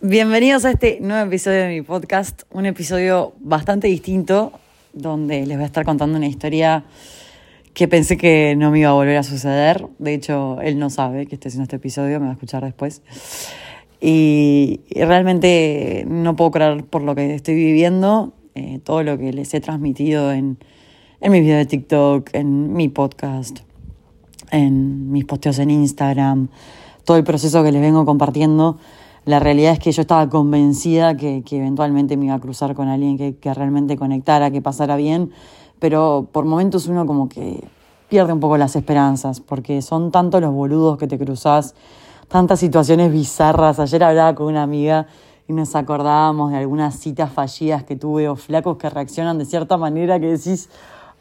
Bienvenidos a este nuevo episodio de mi podcast, un episodio bastante distinto donde les voy a estar contando una historia que pensé que no me iba a volver a suceder. De hecho, él no sabe que estoy haciendo este episodio, me va a escuchar después. Y, realmente no puedo creer por lo que estoy viviendo, eh, todo lo que les he transmitido en, en mis videos de TikTok, en mi podcast, en mis posteos en Instagram, todo el proceso que les vengo compartiendo la realidad es que yo estaba convencida que, eventualmente me iba a cruzar con alguien que, realmente conectara, que pasara bien, pero por momentos uno como que pierde un poco las esperanzas, porque son tantos los boludos que te cruzas, tantas situaciones bizarras. Ayer hablaba con una amiga y nos acordábamos de algunas citas fallidas que tuve o flacos que reaccionan de cierta manera que decís,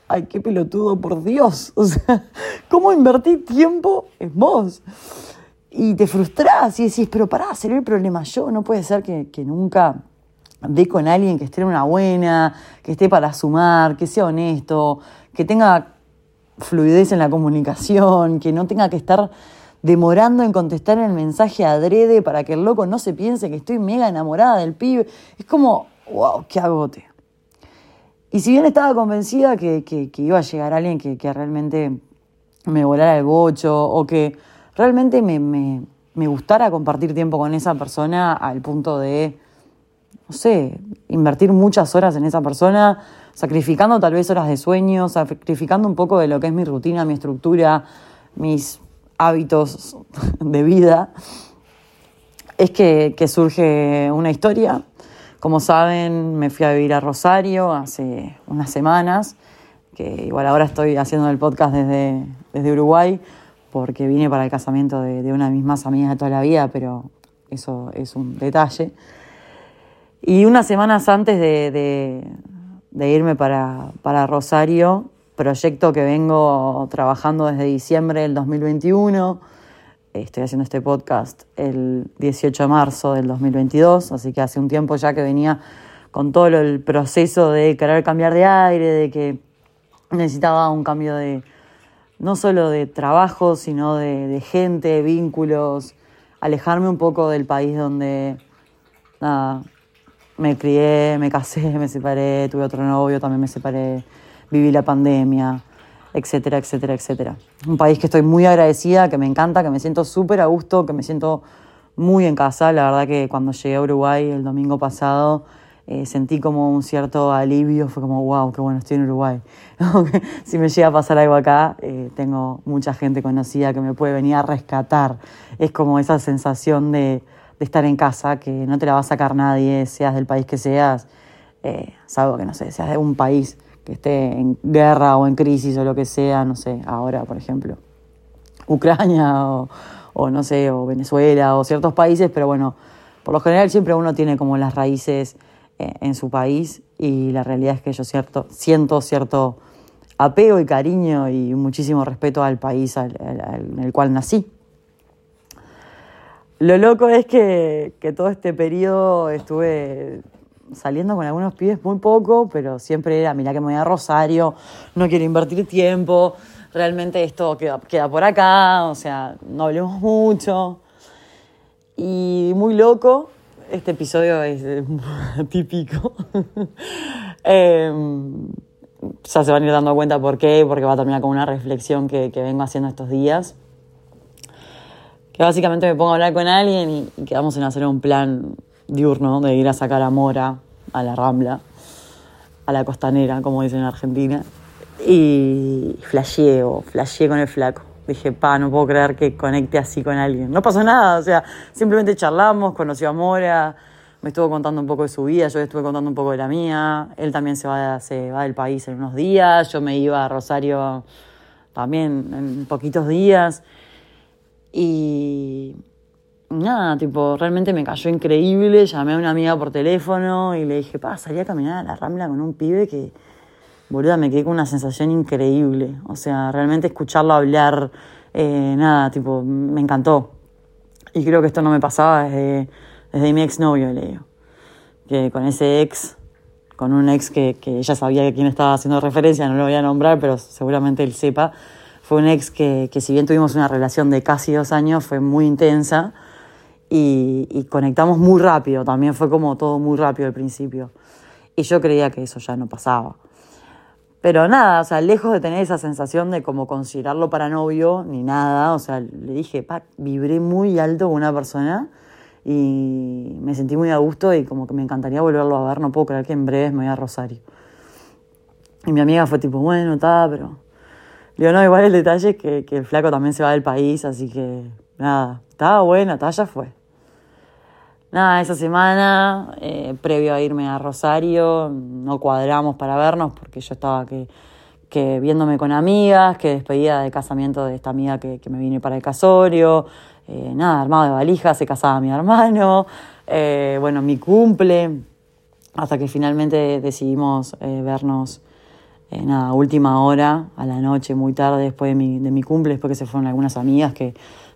ay, qué pelotudo, por Dios. O sea, ¿cómo invertí tiempo en vos? Y te frustras y decís, pero pará, será el problema yo, no puede ser que, nunca dé con alguien que esté en una buena, que esté para sumar, que sea honesto, que tenga fluidez en la comunicación, que no tenga que estar demorando en contestar el mensaje adrede para que el loco no se piense que estoy mega enamorada del pibe. Es como, wow, qué agote. Y si bien estaba convencida que, iba a llegar alguien que, que realmente me volara el bocho o que realmente me, me, me gustara compartir tiempo con esa persona al punto de, no sé, invertir muchas horas en esa persona, sacrificando tal vez horas de sueño, sacrificando un poco de lo que es mi rutina, mi estructura, mis hábitos de vida, es que, que surge una historia. Como saben, me fui a vivir a Rosario hace unas semanas, que igual ahora estoy haciendo el podcast desde, desde Uruguay, porque vine para el casamiento de, una de mis más amigas de toda la vida, pero eso es un detalle. Y unas semanas antes de, irme para, para, Rosario, proyecto que vengo trabajando desde diciembre del 2021, estoy haciendo este podcast el 18 de marzo del 2022, así que hace un tiempo ya que venía con todo el proceso de querer cambiar de aire, de que necesitaba un cambio de, no solo de trabajo, sino de, gente, vínculos, alejarme un poco del país donde nada, me crié, me casé, me separé, tuve otro novio, también me separé, viví la pandemia, etcétera, etcétera, etcétera. Un país que estoy muy agradecida, que me encanta, que me siento súper a gusto, que me siento muy en casa. La verdad que cuando llegué a Uruguay el domingo pasado, eh, sentí como un cierto alivio, fue como, wow, qué bueno, estoy en Uruguay. si me llega a pasar algo acá, eh, tengo mucha gente conocida que me puede venir a rescatar. Es como esa sensación de, estar en casa, que no te la va a sacar nadie, seas del país que seas, eh, salvo que no sé, seas de un país que esté en guerra o en crisis o lo que sea, no sé, ahora, por ejemplo, Ucrania o, no sé, o Venezuela o ciertos países, pero bueno, por lo general siempre uno tiene como las raíces en su país y la realidad es que yo siento cierto apego y cariño y muchísimo respeto al país en el cual nací. Lo loco es que, todo este periodo estuve saliendo con algunos pibes muy poco, pero siempre era, mira que me voy a Rosario, no quiero invertir tiempo, realmente esto queda, queda por acá, o sea, no hablemos mucho. Y muy loco, este episodio es eh, típico. Em, ya se van a ir dando cuenta por qué, porque va a terminar con una reflexión que, vengo haciendo estos días. Que básicamente me pongo a hablar con alguien y, y quedamos en hacer un plan diurno de ir a sacar a Mora, a la Rambla, a la costanera, como dicen en Argentina. Y flasheo, flasheé con el flaco dije, pa, no puedo creer que conecte así con alguien. No pasó nada, o sea, simplemente charlamos, conoció a Mora, me estuvo contando un poco de su vida, yo le estuve contando un poco de la mía, él también se va, se va del país en unos días, yo me iba a Rosario también en poquitos días. Y nada, tipo, realmente me cayó increíble, llamé a una amiga por teléfono y le dije, pa, salí a caminar a la Rambla con un pibe que boluda, me quedé con una sensación increíble. O sea, realmente escucharlo hablar, eh, nada, tipo, me encantó. Y creo que esto no me pasaba desde, desde mi exnovio, le digo. Que con ese ex, con un ex que, que ella sabía de quién estaba haciendo referencia, no lo voy a nombrar, pero seguramente él sepa, fue un ex que, que si bien tuvimos una relación de casi dos años, fue muy intensa y, y conectamos muy rápido, también fue como todo muy rápido al principio. Y yo creía que eso ya no pasaba. Pero nada, o sea, lejos de tener esa sensación de como considerarlo para novio, ni nada, o sea, le dije, pa, vibré muy alto con una persona y me sentí muy a gusto y como que me encantaría volverlo a ver, no puedo creer que en breve me voy a Rosario. Y mi amiga fue tipo, bueno, está, pero... Le digo, no, igual el detalle es que, que el flaco también se va del país, así que nada, estaba está, ya fue nada, esa semana, eh, previo a irme a Rosario, no cuadramos para vernos porque yo estaba que, que viéndome con amigas, que despedida de casamiento de esta amiga que, que me vine para el casorio, eh, nada, armado de valijas, se casaba mi hermano, eh, bueno, mi cumple, hasta que finalmente decidimos vernos, nada, última hora, a la noche, muy tarde, después de mi, de mi cumple, después que se fueron algunas amigas que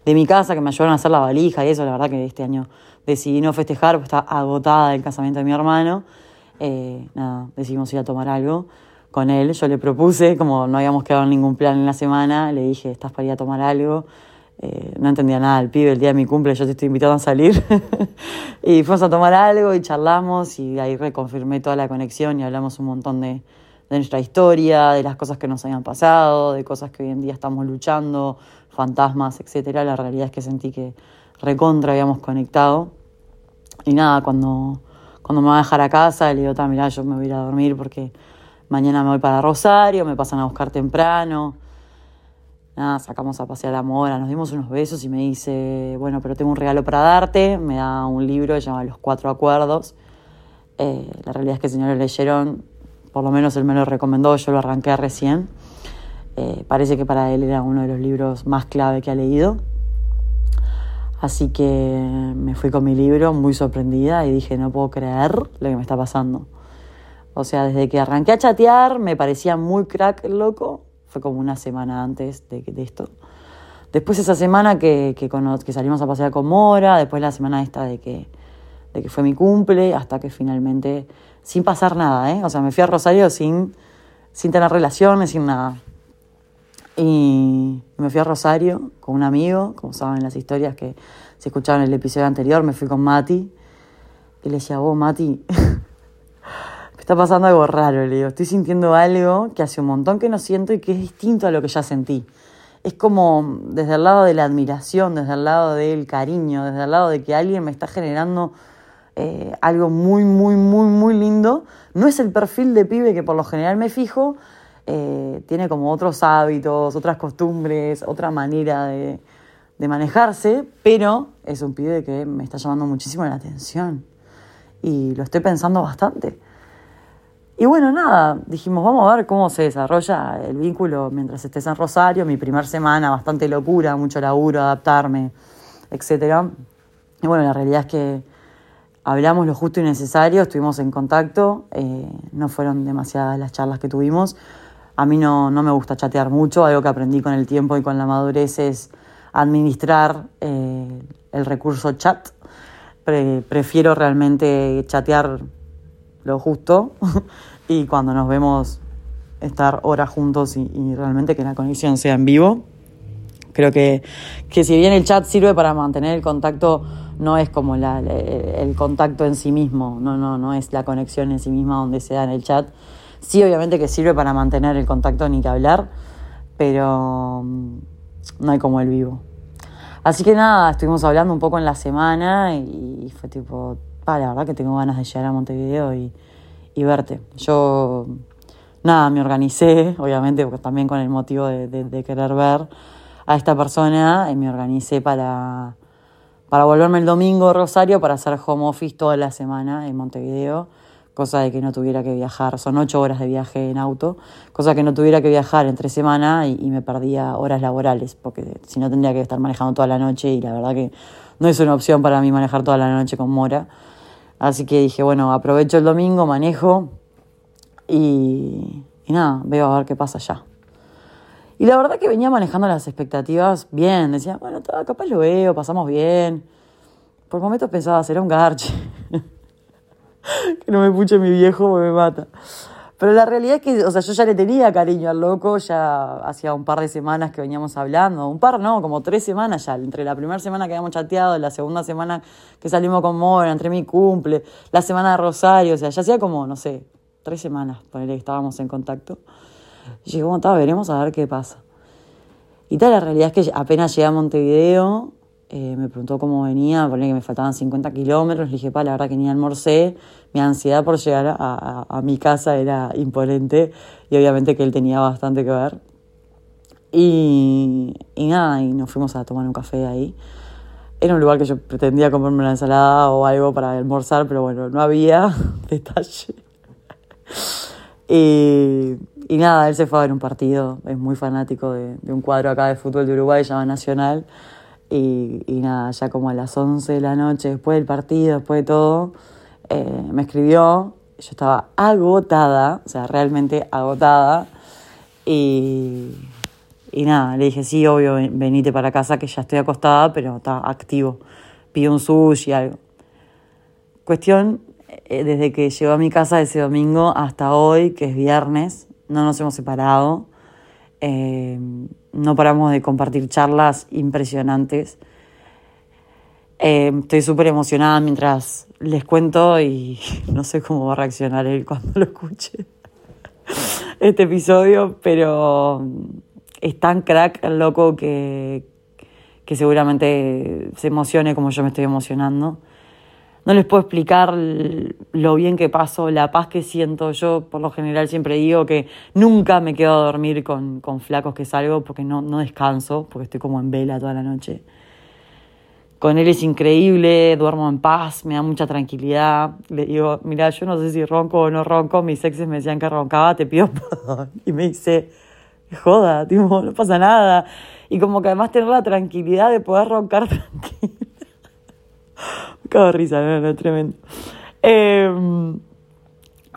de mi casa que me ayudaron a hacer la valija y eso, la verdad que este año decidí no festejar, porque está agotada el casamiento de mi hermano. Eh, nada, decidimos ir a tomar algo con él. Yo le propuse, como no habíamos quedado ningún plan en la semana, le dije, ¿estás para ir a tomar algo? Eh, no entendía nada el pibe, el día de mi cumple yo te estoy invitando a salir. y fuimos a tomar algo y charlamos y ahí reconfirmé toda la conexión y hablamos un montón de, de nuestra historia, de las cosas que nos habían pasado, de cosas que hoy en día estamos luchando, fantasmas, etcétera. La realidad es que sentí que recontra habíamos conectado. Y nada, cuando, cuando me va a dejar a casa, le digo, mira, yo me voy a ir a dormir porque mañana me voy para Rosario, me pasan a buscar temprano. Nada, sacamos a pasear a Mora, nos dimos unos besos y me dice, bueno, pero tengo un regalo para darte. Me da un libro que se llama Los Cuatro Acuerdos. Eh, la realidad es que si no lo leyeron, por lo menos él me lo recomendó, yo lo arranqué recién. Eh, parece que para él era uno de los libros más clave que ha leído. Así que me fui con mi libro muy sorprendida y dije, no puedo creer lo que me está pasando. O sea, desde que arranqué a chatear me parecía muy crack loco. Fue como una semana antes de, de esto. Después esa semana que, que, que, salimos a pasear con Mora, después la semana esta de que, de que fue mi cumple, hasta que finalmente, sin pasar nada, ¿eh? O sea, me fui a Rosario sin, sin tener relaciones, sin nada. Y me fui a Rosario con un amigo, como saben las historias que se escucharon en el episodio anterior, me fui con Mati. Y le decía, vos, Mati, me está pasando algo raro, le digo, estoy sintiendo algo que hace un montón que no siento y que es distinto a lo que ya sentí. Es como desde el lado de la admiración, desde el lado del cariño, desde el lado de que alguien me está generando eh, algo muy, muy, muy, muy lindo. No es el perfil de pibe que por lo general me fijo, eh, tiene como otros hábitos, otras costumbres, otra manera de, manejarse, pero es un pibe que me está llamando muchísimo la atención y lo estoy pensando bastante. Y bueno, nada, dijimos, vamos a ver cómo se desarrolla el vínculo mientras estés en Rosario, mi primer semana, bastante locura, mucho laburo, adaptarme, etc. Y bueno, la realidad es que hablamos lo justo y necesario, estuvimos en contacto, eh, no fueron demasiadas las charlas que tuvimos, a mí no, no me gusta chatear mucho, algo que aprendí con el tiempo y con la madurez es administrar eh, el recurso chat. prefiero realmente chatear lo justo y cuando nos vemos estar horas juntos y, realmente que la conexión sea en vivo. Creo que, que, si bien el chat sirve para mantener el contacto, no es como la, el contacto en sí mismo, no, no, no es la conexión en sí misma donde se da en el chat, Sí, obviamente que sirve para mantener el contacto ni que hablar, pero mm, no hay como el vivo. Así que nada, estuvimos hablando un poco en la semana y fue tipo, pa, la verdad que tengo ganas de llegar a Montevideo y, y verte. Yo, nada, me organicé, obviamente, porque también con el motivo de, de, querer ver a esta persona, y me organicé para, para volverme el domingo a Rosario para hacer home office toda la semana en Montevideo cosa de que no tuviera que viajar, son ocho horas de viaje en auto, cosa que no tuviera que viajar entre semana y, me perdía horas laborales, porque si no tendría que estar manejando toda la noche y la verdad que no es una opción para mí manejar toda la noche con Mora. Así que dije, bueno, aprovecho el domingo, manejo y, y nada, veo a ver qué pasa allá. Y la verdad que venía manejando las expectativas bien, decía, bueno, capaz lo veo, pasamos bien. Por momentos pensaba, será un garche. que no me puche mi viejo me mata. Pero la realidad es que, o sea, yo ya le tenía cariño al loco, ya hacía un par de semanas que veníamos hablando, un par no, como tres semanas ya, entre la primera semana que habíamos chateado, la segunda semana que salimos con Mora, entre mi cumple, la semana de Rosario, o sea, ya hacía como, no sé, tres semanas, ponerle que estábamos en contacto. Y dije, bueno, veremos a ver qué pasa. Y tal, la realidad es que apenas llegué a Montevideo, eh, me preguntó cómo venía, ponía que me faltaban 50 kilómetros, le dije, pa, la verdad que ni almorcé, mi ansiedad por llegar a, a, mi casa era imponente y obviamente que él tenía bastante que ver. Y, y nada, y nos fuimos a tomar un café ahí. Era un lugar que yo pretendía comerme una ensalada o algo para almorzar, pero bueno, no había detalle. y, y nada, él se fue a ver un partido, es muy fanático de, de un cuadro acá de fútbol de Uruguay, se llama Nacional. Y, y, nada, ya como a las 11 de la noche, después del partido, después de todo, eh, me escribió. Yo estaba agotada, o sea, realmente agotada. Y, y nada, le dije, sí, obvio, venite para casa, que ya estoy acostada, pero está activo. Pido un sushi, algo. Cuestión, eh, desde que llegó a mi casa ese domingo hasta hoy, que es viernes, no nos hemos separado. Eh, no paramos de compartir charlas impresionantes. Eh, estoy súper emocionada mientras les cuento y no sé cómo va a reaccionar él cuando lo escuche este episodio, pero es tan crack el loco que, que seguramente se emocione como yo me estoy emocionando no les puedo explicar lo bien que paso, la paz que siento. Yo por lo general siempre digo que nunca me quedo a dormir con, flacos que salgo porque no, descanso, porque estoy como en vela toda la noche. Con él es increíble, duermo en paz, me da mucha tranquilidad. Le digo, mira, yo no sé si ronco o no ronco, mis exes me decían que roncaba, te pido. Y me dice, joda, tipo, no pasa nada. Y como que además tener la tranquilidad de poder roncar tranquilo Cago risa, no, no, tremendo. Em,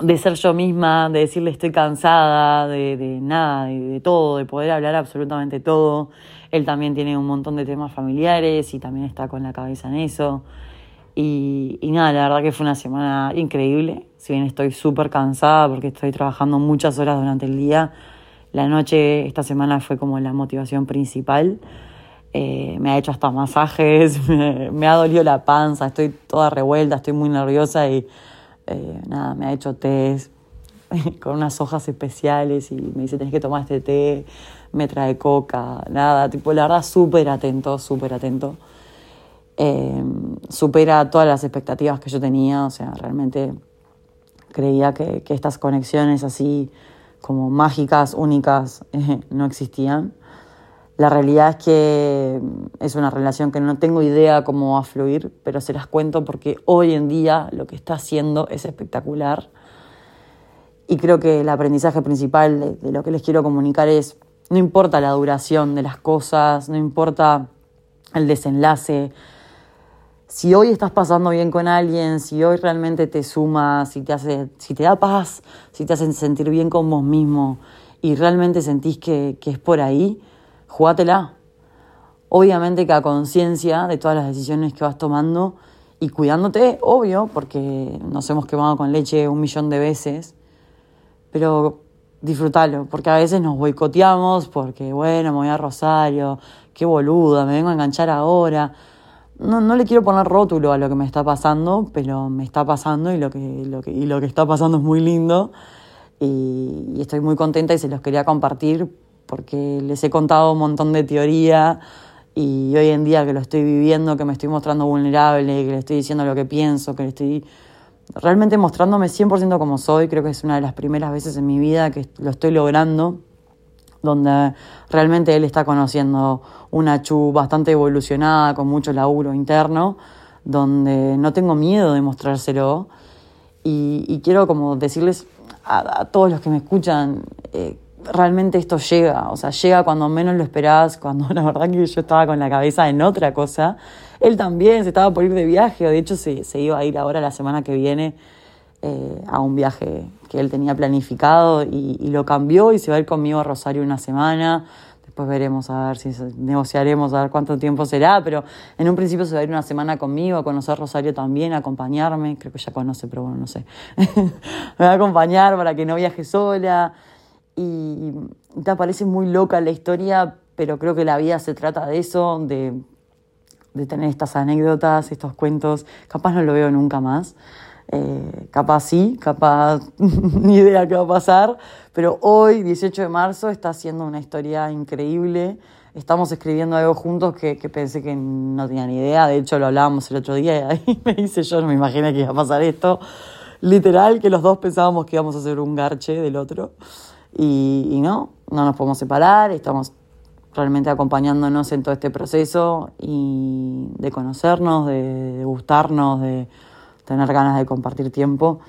de ser yo misma, de decirle estoy cansada, de, de nada, de, de, todo, de poder hablar absolutamente todo. Él también tiene un montón de temas familiares y también está con la cabeza en eso. Y, y nada, la verdad que fue una semana increíble. Si bien estoy súper cansada porque estoy trabajando muchas horas durante el día, la noche esta semana fue como la motivación principal. Eh, me ha hecho hasta masajes, me, ha dolido la panza, estoy toda revuelta, estoy muy nerviosa y eh, nada, me ha hecho test con unas hojas especiales y me dice, tenés que tomar este té, me trae coca, nada, tipo, la verdad, súper atento, súper atento. Eh, supera todas las expectativas que yo tenía, o sea, realmente creía que estas conexiones así como mágicas, únicas, no existían. La realidad es que es una relación que no tengo idea cómo va a fluir, pero se las cuento porque hoy en día lo que está haciendo es espectacular. Y creo que el aprendizaje principal de, lo que les quiero comunicar es, no importa la duración de las cosas, no importa el desenlace, si hoy estás pasando bien con alguien, si hoy realmente te suma, si te, hace, si te da paz, si te hace sentir bien con vos mismo y realmente sentís que es por ahí, jugátela. Obviamente que a conciencia de todas las decisiones que vas tomando y cuidándote, obvio, porque nos hemos quemado con leche un millón de veces, pero disfrútalo, porque a veces nos boicoteamos, porque bueno, me voy a Rosario, qué boluda, me vengo a enganchar ahora. No, no le quiero poner rótulo a lo que me está pasando, pero me está pasando y lo que, lo que, y lo que está pasando es muy lindo. Y, y estoy muy contenta y se los quería compartir porque les he contado un montón de teoría y hoy en día que lo estoy viviendo, que me estoy mostrando vulnerable, que le estoy diciendo lo que pienso, que le estoy realmente mostrándome 100% como soy, creo que es una de las primeras veces en mi vida que lo estoy logrando, donde realmente él está conociendo una Chu bastante evolucionada, con mucho laburo interno, donde no tengo miedo de mostrárselo. Y, quiero como decirles a, a, todos los que me escuchan, eh, realmente esto llega, o sea, llega cuando menos lo esperás, cuando la verdad que yo estaba con la cabeza en otra cosa. Él también se estaba por ir de viaje, de hecho se, se iba a ir ahora la semana que viene eh, a un viaje que él tenía planificado y, y, lo cambió y se va a ir conmigo a Rosario una semana. Después veremos a ver si negociaremos, a ver cuánto tiempo será, pero en un principio se va a ir una semana conmigo, a conocer Rosario también, a acompañarme, creo que ya conoce, pero bueno, no sé. Me va a acompañar para que no viaje sola. Y te parece muy loca la historia, pero creo que la vida se trata de eso, de, tener estas anécdotas, estos cuentos. Capaz no lo veo nunca más. Eh, capaz sí, capaz ni idea qué va a pasar, pero hoy, 18 de marzo, está siendo una historia increíble. Estamos escribiendo algo juntos que, que, pensé que no tenía ni idea. De hecho, lo hablábamos el otro día y ahí me dice yo, no me imaginé que iba a pasar esto. Literal, que los dos pensábamos que íbamos a hacer un garche del otro. Y, no, no nos podemos separar. Estamos realmente acompañándonos en todo este proceso y de conocernos, de gustarnos, de tener ganas de compartir tiempo.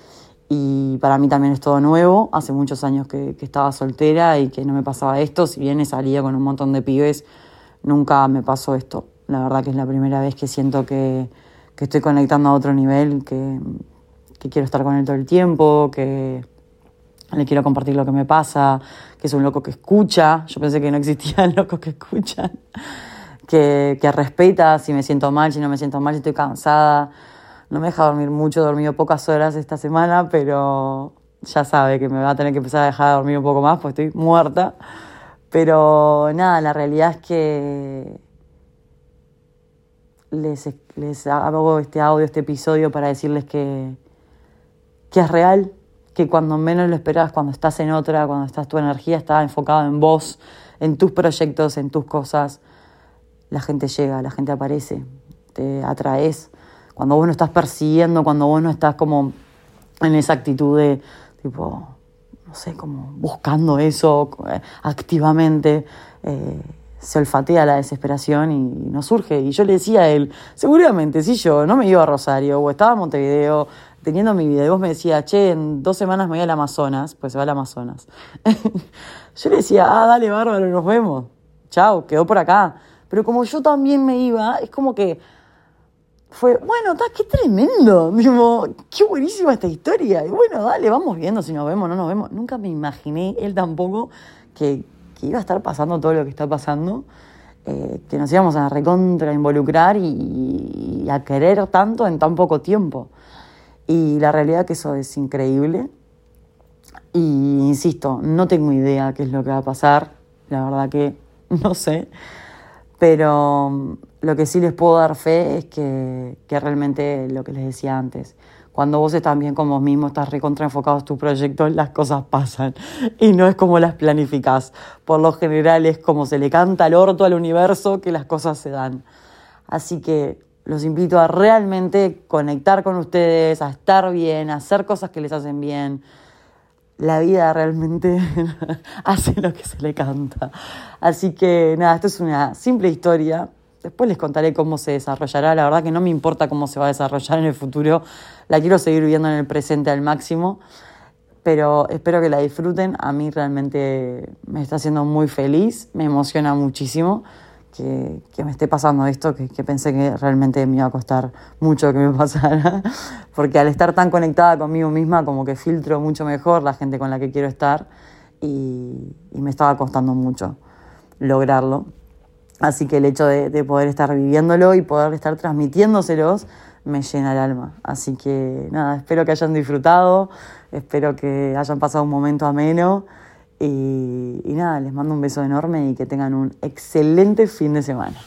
Y para mí también es todo nuevo. Hace muchos años que, estaba soltera y que no me pasaba esto. Si bien he salido con un montón de pibes, nunca me pasó esto. La verdad que es la primera vez que siento que, que estoy conectando a otro nivel, que, que quiero estar con él todo el tiempo, que le quiero compartir lo que me pasa, que es un loco que escucha. Yo pensé que no existían locos que escuchan. Que, que respeta si me siento mal, si no me siento mal, si estoy cansada no me deja dormir mucho, he dormido pocas horas esta semana, pero ya sabe que me va a tener que empezar a dejar de dormir un poco más, pues estoy muerta. Pero nada, la realidad es que les, les hago este audio, este episodio para decirles que, que es real, que cuando menos lo esperas, cuando estás en otra, cuando estás tu energía está enfocada en vos, en tus proyectos, en tus cosas, la gente llega, la gente aparece, te atraes cuando vos no estás persiguiendo, cuando vos no estás como en esa actitud de, tipo, no sé, como buscando eso eh, activamente, eh, se olfatea la desesperación y no surge. Y yo le decía a él, seguramente si yo no me iba a Rosario o estaba en Montevideo teniendo mi vida y vos me decías, che, en dos semanas me voy al Amazonas, pues se va al Amazonas. yo le decía, ah, dale, bárbaro, nos vemos. Chao, quedó por acá. Pero como yo también me iba, es como que fue, bueno, qué tremendo, Digo, qué buenísima esta historia. Y bueno, dale, vamos viendo si nos vemos o no nos vemos. Nunca me imaginé, él tampoco, que, que iba a estar pasando todo lo que está pasando, eh, que nos íbamos a recontra involucrar y, y, a querer tanto en tan poco tiempo. Y la realidad que eso es increíble. Y insisto, no tengo idea qué es lo que va a pasar, la verdad que no sé, pero lo que sí les puedo dar fe es que, que realmente lo que les decía antes, cuando vos estás bien con vos mismo, estás recontra enfocado en tu proyecto, las cosas pasan. Y no es como las planificás. Por lo general es como se le canta al orto al universo que las cosas se dan. Así que los invito a realmente conectar con ustedes, a estar bien, a hacer cosas que les hacen bien. La vida realmente hace lo que se le canta. Así que nada, esto es una simple historia Después les contaré cómo se desarrollará. La verdad que no me importa cómo se va a desarrollar en el futuro. La quiero seguir viviendo en el presente al máximo. Pero espero que la disfruten. A mí realmente me está haciendo muy feliz. Me emociona muchísimo que, que me esté pasando esto, que, que, pensé que realmente me iba a costar mucho que me pasara. Porque al estar tan conectada conmigo misma, como que filtro mucho mejor la gente con la que quiero estar. Y, y me estaba costando mucho lograrlo. Así que el hecho de, poder estar viviéndolo y poder estar transmitiéndoselos me llena el alma. Así que nada, espero que hayan disfrutado, espero que hayan pasado un momento ameno y, y nada, les mando un beso enorme y que tengan un excelente fin de semana.